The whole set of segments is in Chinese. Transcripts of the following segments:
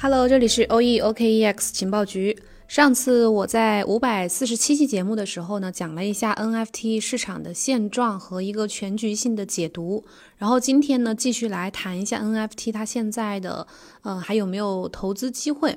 Hello，这里是 O E O K E X 情报局。上次我在五百四十七期节目的时候呢，讲了一下 NFT 市场的现状和一个全局性的解读。然后今天呢，继续来谈一下 NFT 它现在的呃还有没有投资机会。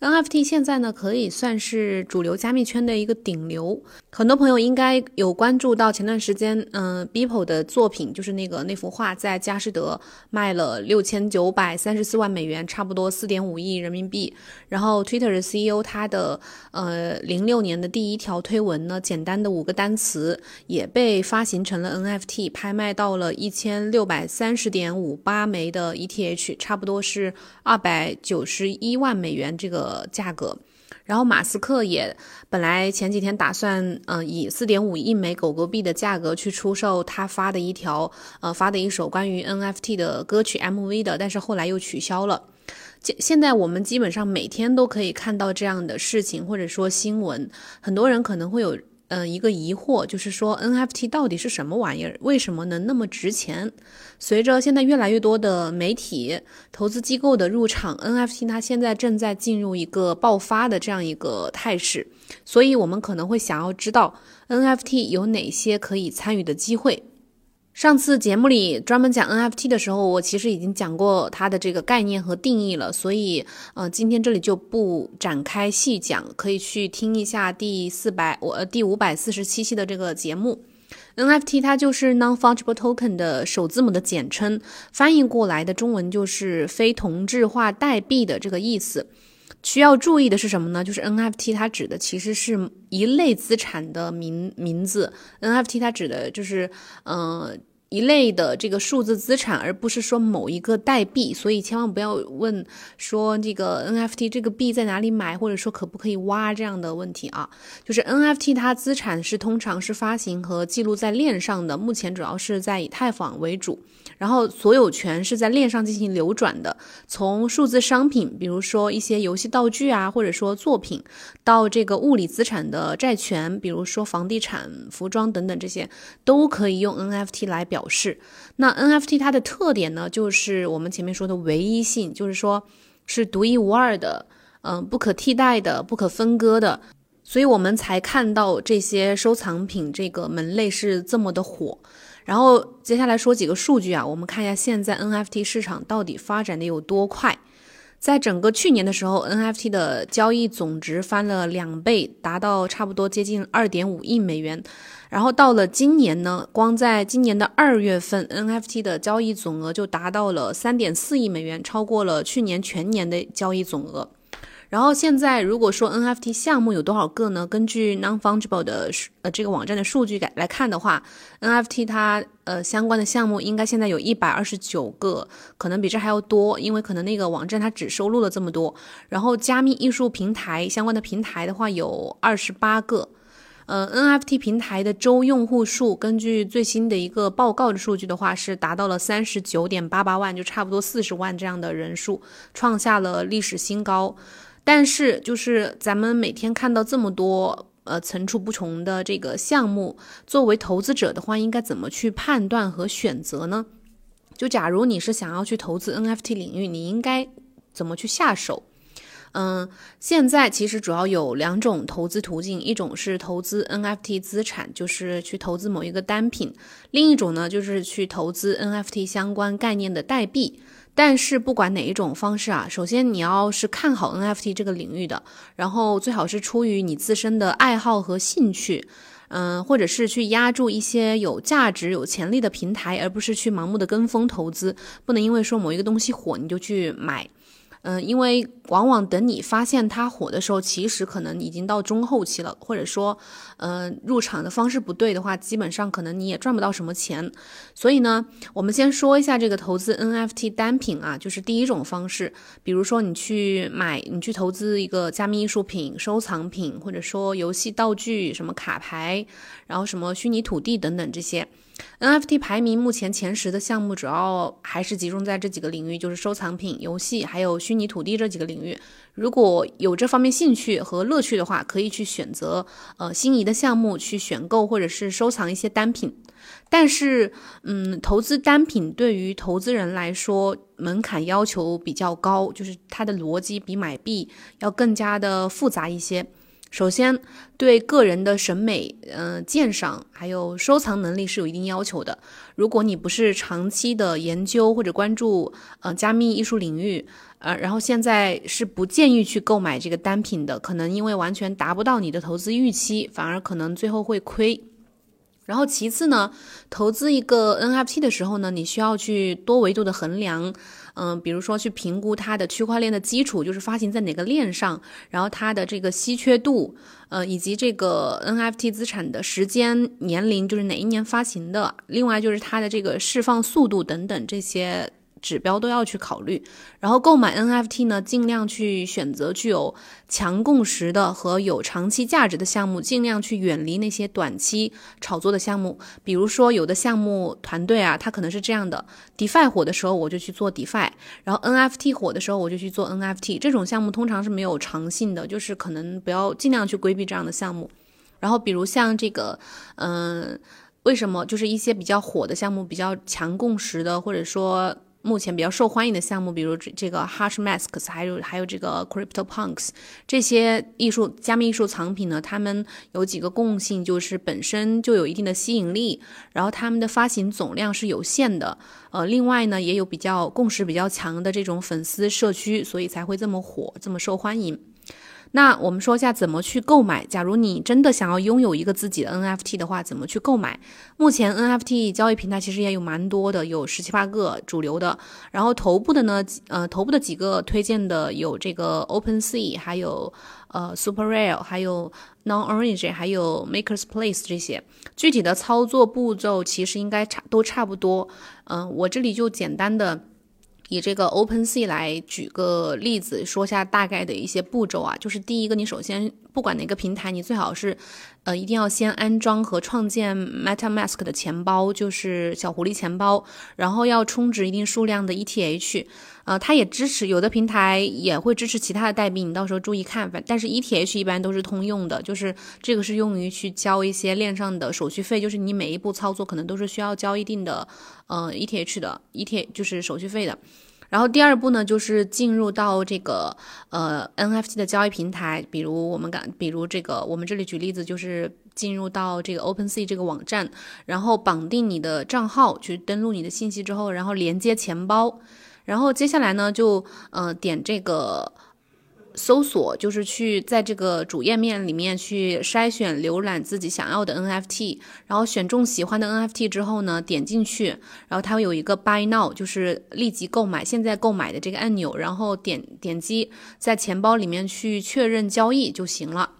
NFT 现在呢，可以算是主流加密圈的一个顶流。很多朋友应该有关注到前段时间，嗯，Beeple 的作品，就是那个那幅画，在佳士得卖了六千九百三十四万美元，差不多四点五亿人民币。然后 Twitter 的 CEO 他的呃零六年的第一条推文呢，简单的五个单词也被发行成了 NFT，拍卖到了一千六百三十点五八枚的 ETH，差不多是二百九十一万美元这个。呃，价格，然后马斯克也本来前几天打算，嗯，以四点五亿枚狗狗币的价格去出售他发的一条，呃，发的一首关于 NFT 的歌曲 MV 的，但是后来又取消了。现现在我们基本上每天都可以看到这样的事情，或者说新闻，很多人可能会有。嗯，一个疑惑就是说，NFT 到底是什么玩意儿？为什么能那么值钱？随着现在越来越多的媒体、投资机构的入场，NFT 它现在正在进入一个爆发的这样一个态势，所以我们可能会想要知道 NFT 有哪些可以参与的机会。上次节目里专门讲 NFT 的时候，我其实已经讲过它的这个概念和定义了，所以，呃，今天这里就不展开细讲，可以去听一下第四百我第五百四十七期的这个节目。NFT 它就是 Non-Fungible Token 的首字母的简称，翻译过来的中文就是非同质化代币的这个意思。需要注意的是什么呢？就是 NFT 它指的其实是一类资产的名名字，NFT 它指的就是，呃。一类的这个数字资产，而不是说某一个代币，所以千万不要问说这个 NFT 这个币在哪里买，或者说可不可以挖这样的问题啊。就是 NFT 它资产是通常是发行和记录在链上的，目前主要是在以太坊为主，然后所有权是在链上进行流转的。从数字商品，比如说一些游戏道具啊，或者说作品，到这个物理资产的债权，比如说房地产、服装等等这些，都可以用 NFT 来表。表示，那 NFT 它的特点呢，就是我们前面说的唯一性，就是说是独一无二的，嗯，不可替代的，不可分割的，所以我们才看到这些收藏品这个门类是这么的火。然后接下来说几个数据啊，我们看一下现在 NFT 市场到底发展的有多快。在整个去年的时候，NFT 的交易总值翻了两倍，达到差不多接近二点五亿美元。然后到了今年呢，光在今年的二月份，NFT 的交易总额就达到了三点四亿美元，超过了去年全年的交易总额。然后现在如果说 NFT 项目有多少个呢？根据 Non-Fungible 的呃这个网站的数据来来看的话，NFT 它呃相关的项目应该现在有一百二十九个，可能比这还要多，因为可能那个网站它只收录了这么多。然后加密艺术平台相关的平台的话有二十八个。呃，NFT 平台的周用户数，根据最新的一个报告的数据的话，是达到了三十九点八八万，就差不多四十万这样的人数，创下了历史新高。但是，就是咱们每天看到这么多呃层出不穷的这个项目，作为投资者的话，应该怎么去判断和选择呢？就假如你是想要去投资 NFT 领域，你应该怎么去下手？嗯，现在其实主要有两种投资途径，一种是投资 NFT 资产，就是去投资某一个单品；另一种呢，就是去投资 NFT 相关概念的代币。但是不管哪一种方式啊，首先你要是看好 NFT 这个领域的，然后最好是出于你自身的爱好和兴趣，嗯，或者是去压住一些有价值、有潜力的平台，而不是去盲目的跟风投资。不能因为说某一个东西火，你就去买。嗯，因为往往等你发现它火的时候，其实可能已经到中后期了，或者说，嗯，入场的方式不对的话，基本上可能你也赚不到什么钱。所以呢，我们先说一下这个投资 NFT 单品啊，就是第一种方式，比如说你去买，你去投资一个加密艺术品、收藏品，或者说游戏道具，什么卡牌，然后什么虚拟土地等等这些。NFT 排名目前前十的项目主要还是集中在这几个领域，就是收藏品、游戏还有虚拟土地这几个领域。如果有这方面兴趣和乐趣的话，可以去选择呃心仪的项目去选购或者是收藏一些单品。但是，嗯，投资单品对于投资人来说门槛要求比较高，就是它的逻辑比买币要更加的复杂一些。首先，对个人的审美、嗯鉴赏还有收藏能力是有一定要求的。如果你不是长期的研究或者关注呃加密艺术领域，呃，然后现在是不建议去购买这个单品的，可能因为完全达不到你的投资预期，反而可能最后会亏。然后其次呢，投资一个 NFT 的时候呢，你需要去多维度的衡量。嗯，比如说去评估它的区块链的基础，就是发行在哪个链上，然后它的这个稀缺度，呃，以及这个 NFT 资产的时间、年龄，就是哪一年发行的，另外就是它的这个释放速度等等这些。指标都要去考虑，然后购买 NFT 呢，尽量去选择具有强共识的和有长期价值的项目，尽量去远离那些短期炒作的项目。比如说，有的项目团队啊，它可能是这样的：DeFi 火的时候我就去做 DeFi，然后 NFT 火的时候我就去做 NFT。这种项目通常是没有长性的，就是可能不要尽量去规避这样的项目。然后，比如像这个，嗯，为什么就是一些比较火的项目，比较强共识的，或者说。目前比较受欢迎的项目，比如这这个 Hashmasks，还有还有这个 CryptoPunks，这些艺术加密艺术藏品呢，它们有几个共性，就是本身就有一定的吸引力，然后他们的发行总量是有限的，呃，另外呢也有比较共识比较强的这种粉丝社区，所以才会这么火，这么受欢迎。那我们说一下怎么去购买。假如你真的想要拥有一个自己的 NFT 的话，怎么去购买？目前 NFT 交易平台其实也有蛮多的，有十七八个主流的。然后头部的呢，呃，头部的几个推荐的有这个 OpenSea，还有呃 SuperRare，还有 NonOrange，还有 Makers Place 这些。具体的操作步骤其实应该差都差不多。嗯，我这里就简单的。以这个 OpenSea 来举个例子，说下大概的一些步骤啊，就是第一个，你首先不管哪个平台，你最好是，呃，一定要先安装和创建 MetaMask 的钱包，就是小狐狸钱包，然后要充值一定数量的 ETH。呃，它也支持有的平台也会支持其他的代币，你到时候注意看。反但是 ETH 一般都是通用的，就是这个是用于去交一些链上的手续费，就是你每一步操作可能都是需要交一定的呃 ETH 的 ETH 就是手续费的。然后第二步呢，就是进入到这个呃 NFT 的交易平台，比如我们刚，比如这个我们这里举例子，就是进入到这个 OpenSea 这个网站，然后绑定你的账号，去登录你的信息之后，然后连接钱包。然后接下来呢，就呃点这个搜索，就是去在这个主页面里面去筛选浏览自己想要的 NFT，然后选中喜欢的 NFT 之后呢，点进去，然后它会有一个 Buy Now，就是立即购买，现在购买的这个按钮，然后点点击在钱包里面去确认交易就行了。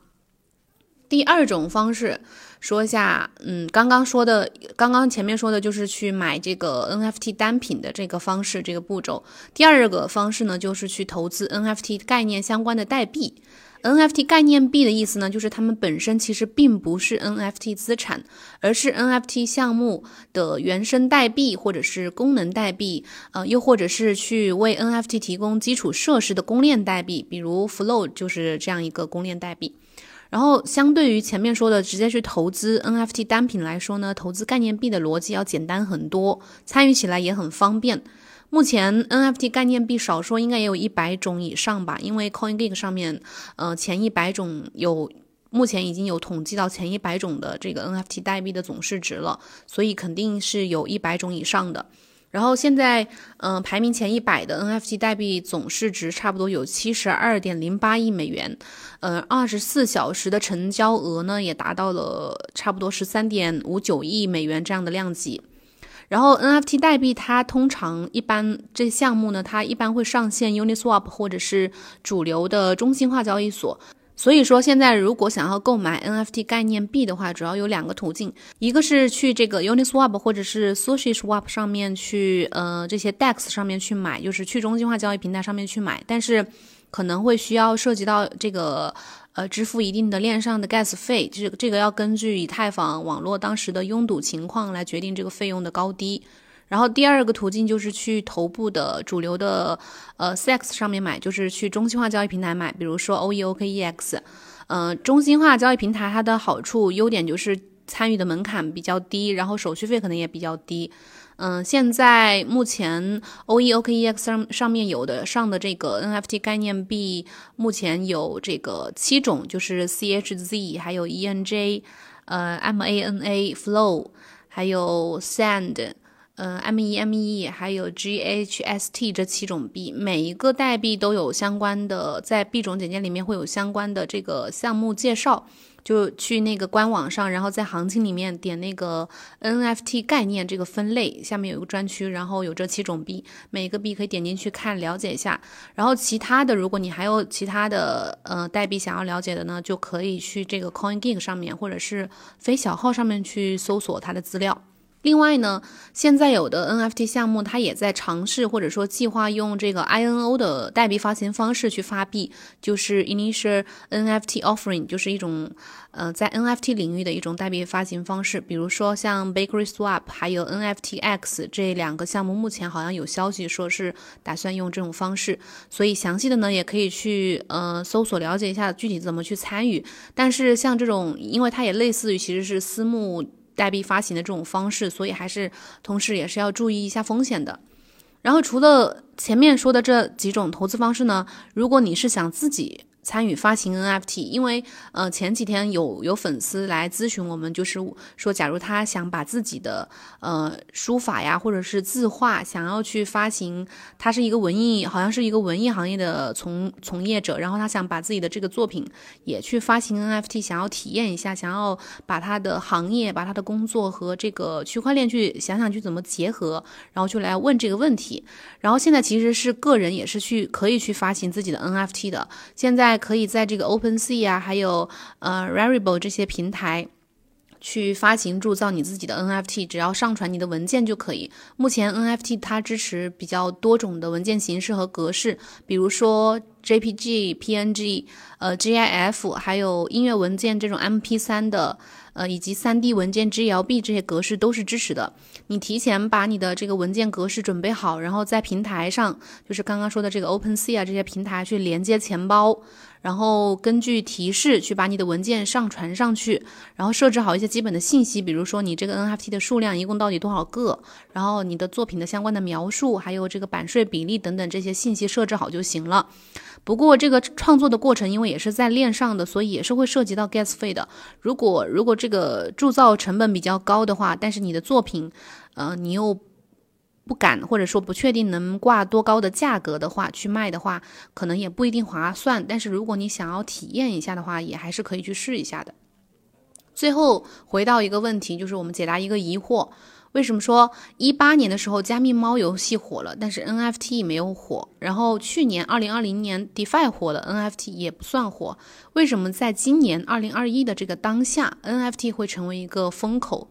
第二种方式。说一下，嗯，刚刚说的，刚刚前面说的就是去买这个 NFT 单品的这个方式，这个步骤。第二个方式呢，就是去投资 NFT 概念相关的代币。NFT 概念币的意思呢，就是它们本身其实并不是 NFT 资产，而是 NFT 项目的原生代币或者是功能代币，呃，又或者是去为 NFT 提供基础设施的公链代币，比如 Flow 就是这样一个公链代币。然后，相对于前面说的直接去投资 NFT 单品来说呢，投资概念币的逻辑要简单很多，参与起来也很方便。目前 NFT 概念币少说应该也有一百种以上吧，因为 CoinGeek 上面，呃，前一百种有，目前已经有统计到前一百种的这个 NFT 代币的总市值了，所以肯定是有一百种以上的。然后现在，嗯，排名前一百的 NFT 代币总市值差不多有七十二点零八亿美元，呃，二十四小时的成交额呢也达到了差不多十三点五九亿美元这样的量级。然后 NFT 代币它通常一般这项目呢，它一般会上线 Uniswap 或者是主流的中心化交易所。所以说，现在如果想要购买 NFT 概念币的话，主要有两个途径，一个是去这个 Uniswap 或者是 SushiSwap 上面去，呃，这些 DEX 上面去买，就是去中心化交易平台上面去买。但是可能会需要涉及到这个呃支付一定的链上的 gas 费，这这个要根据以太坊网络当时的拥堵情况来决定这个费用的高低。然后第二个途径就是去头部的主流的呃 sex 上面买，就是去中心化交易平台买，比如说 O E O K E X，呃，中心化交易平台它的好处优点就是参与的门槛比较低，然后手续费可能也比较低。嗯，现在目前 O E O K E X 上上面有的上的这个 NFT 概念币，目前有这个七种，就是 CHZ，还有 ENJ，呃，MANA Flow，还有 Sand。嗯，MEME 还有 GHST 这七种币，每一个代币都有相关的，在币种简介里面会有相关的这个项目介绍，就去那个官网上，然后在行情里面点那个 NFT 概念这个分类，下面有一个专区，然后有这七种币，每个币可以点进去看了解一下。然后其他的，如果你还有其他的呃代币想要了解的呢，就可以去这个 CoinGeek 上面或者是非小号上面去搜索它的资料。另外呢，现在有的 NFT 项目，它也在尝试或者说计划用这个 INO 的代币发行方式去发币，就是 Initial NFT Offering，就是一种呃在 NFT 领域的一种代币发行方式。比如说像 Bakery Swap 还有 NFTX 这两个项目，目前好像有消息说是打算用这种方式。所以详细的呢，也可以去呃搜索了解一下具体怎么去参与。但是像这种，因为它也类似于其实是私募。代币发行的这种方式，所以还是同时也是要注意一下风险的。然后除了前面说的这几种投资方式呢，如果你是想自己。参与发行 NFT，因为呃前几天有有粉丝来咨询我们，就是说假如他想把自己的呃书法呀或者是字画想要去发行，他是一个文艺，好像是一个文艺行业的从从业者，然后他想把自己的这个作品也去发行 NFT，想要体验一下，想要把他的行业、把他的工作和这个区块链去想想去怎么结合，然后就来问这个问题。然后现在其实是个人也是去可以去发行自己的 NFT 的，现在。可以在这个 OpenSea 啊，还有呃 Rarible 这些平台去发行铸造你自己的 NFT，只要上传你的文件就可以。目前 NFT 它支持比较多种的文件形式和格式，比如说 JPG、PNG、呃 GIF，还有音乐文件这种 MP3 的。呃，以及 3D 文件 GLB 这些格式都是支持的。你提前把你的这个文件格式准备好，然后在平台上，就是刚刚说的这个 OpenSea 啊这些平台去连接钱包，然后根据提示去把你的文件上传上去，然后设置好一些基本的信息，比如说你这个 NFT 的数量一共到底多少个，然后你的作品的相关的描述，还有这个版税比例等等这些信息设置好就行了。不过这个创作的过程，因为也是在链上的，所以也是会涉及到 gas 费的。如果如果这个铸造成本比较高的话，但是你的作品，呃，你又不敢或者说不确定能挂多高的价格的话，去卖的话，可能也不一定划算。但是如果你想要体验一下的话，也还是可以去试一下的。最后回到一个问题，就是我们解答一个疑惑。为什么说一八年的时候加密猫游戏火了，但是 NFT 没有火？然后去年二零二零年 DeFi 火了，NFT 也不算火。为什么在今年二零二一的这个当下，NFT 会成为一个风口？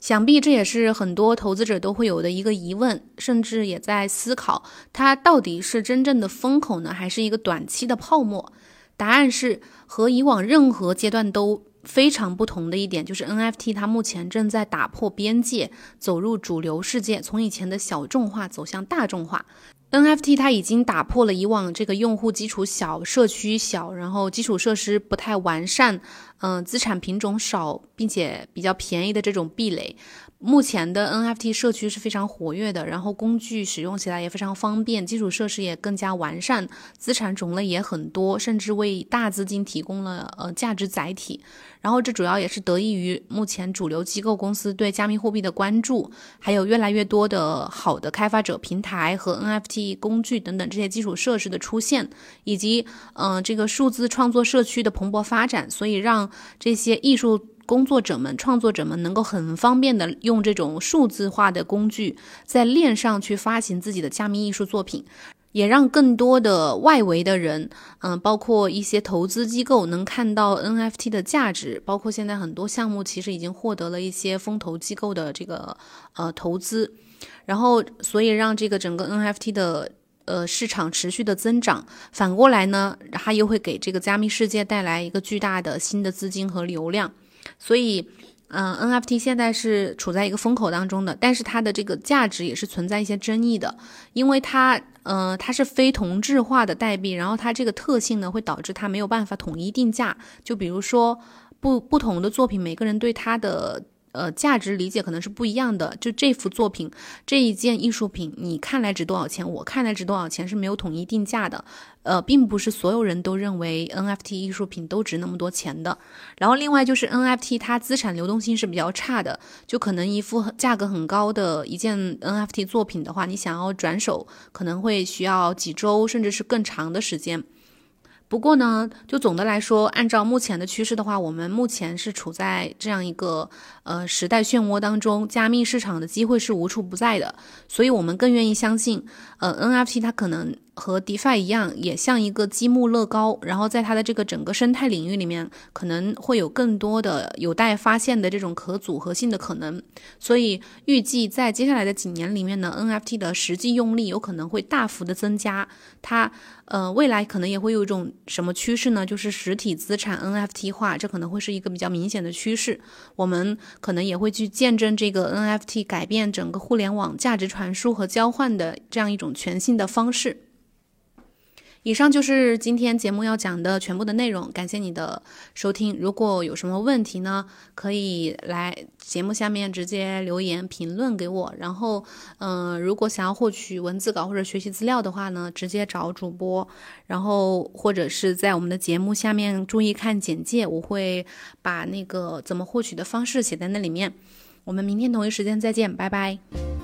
想必这也是很多投资者都会有的一个疑问，甚至也在思考，它到底是真正的风口呢，还是一个短期的泡沫？答案是和以往任何阶段都。非常不同的一点就是 NFT，它目前正在打破边界，走入主流世界，从以前的小众化走向大众化。NFT 它已经打破了以往这个用户基础小、社区小，然后基础设施不太完善，嗯，资产品种少，并且比较便宜的这种壁垒。目前的 NFT 社区是非常活跃的，然后工具使用起来也非常方便，基础设施也更加完善，资产种类也很多，甚至为大资金提供了呃价值载体。然后这主要也是得益于目前主流机构公司对加密货币的关注，还有越来越多的好的开发者平台和 NFT 工具等等这些基础设施的出现，以及嗯这个数字创作社区的蓬勃发展，所以让这些艺术。工作者们、创作者们能够很方便的用这种数字化的工具，在链上去发行自己的加密艺术作品，也让更多的外围的人，嗯，包括一些投资机构能看到 NFT 的价值。包括现在很多项目其实已经获得了一些风投机构的这个呃投资，然后所以让这个整个 NFT 的呃市场持续的增长，反过来呢，它又会给这个加密世界带来一个巨大的新的资金和流量，所以。嗯，NFT 现在是处在一个风口当中的，但是它的这个价值也是存在一些争议的，因为它，呃，它是非同质化的代币，然后它这个特性呢，会导致它没有办法统一定价。就比如说，不不同的作品，每个人对它的。呃，价值理解可能是不一样的。就这幅作品，这一件艺术品，你看来值多少钱？我看来值多少钱？是没有统一定价的。呃，并不是所有人都认为 NFT 艺术品都值那么多钱的。然后另外就是 NFT 它资产流动性是比较差的，就可能一幅价格很高的一件 NFT 作品的话，你想要转手，可能会需要几周甚至是更长的时间。不过呢，就总的来说，按照目前的趋势的话，我们目前是处在这样一个呃时代漩涡当中，加密市场的机会是无处不在的，所以我们更愿意相信，呃，NFT 它可能。和 DeFi 一样，也像一个积木乐高，然后在它的这个整个生态领域里面，可能会有更多的有待发现的这种可组合性的可能。所以预计在接下来的几年里面呢，NFT 的实际用力有可能会大幅的增加。它呃未来可能也会有一种什么趋势呢？就是实体资产 NFT 化，这可能会是一个比较明显的趋势。我们可能也会去见证这个 NFT 改变整个互联网价值传输和交换的这样一种全新的方式。以上就是今天节目要讲的全部的内容，感谢你的收听。如果有什么问题呢，可以来节目下面直接留言评论给我。然后，嗯，如果想要获取文字稿或者学习资料的话呢，直接找主播，然后或者是在我们的节目下面注意看简介，我会把那个怎么获取的方式写在那里面。我们明天同一时间再见，拜拜。